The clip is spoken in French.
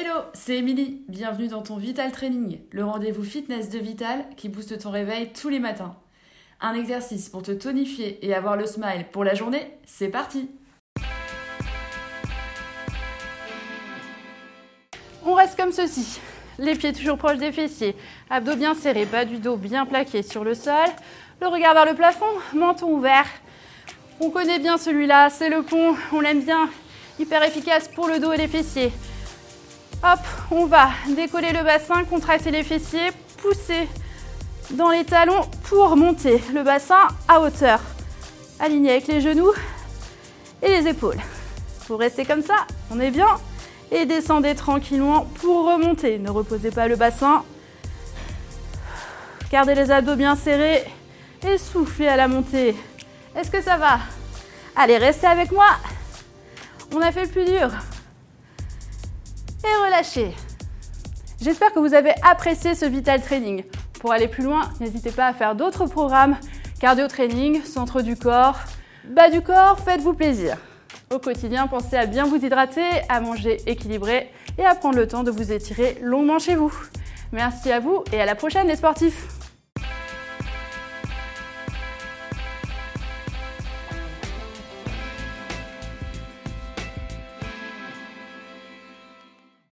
Hello, c'est Émilie. Bienvenue dans ton Vital Training, le rendez-vous fitness de Vital qui booste ton réveil tous les matins. Un exercice pour te tonifier et avoir le smile pour la journée, c'est parti On reste comme ceci. Les pieds toujours proches des fessiers, abdos bien serrés, bas du dos bien plaqué sur le sol, le regard vers le plafond, menton ouvert. On connaît bien celui-là, c'est le pont, on l'aime bien, hyper efficace pour le dos et les fessiers. Hop, on va décoller le bassin, contracter les fessiers, pousser dans les talons pour monter le bassin à hauteur. Aligné avec les genoux et les épaules. Vous restez comme ça, on est bien. Et descendez tranquillement pour remonter. Ne reposez pas le bassin. Gardez les abdos bien serrés et soufflez à la montée. Est-ce que ça va? Allez, restez avec moi. On a fait le plus dur. Et relâchez. J'espère que vous avez apprécié ce Vital Training. Pour aller plus loin, n'hésitez pas à faire d'autres programmes. Cardio training, centre du corps, bas du corps, faites-vous plaisir. Au quotidien, pensez à bien vous hydrater, à manger équilibré et à prendre le temps de vous étirer longuement chez vous. Merci à vous et à la prochaine les sportifs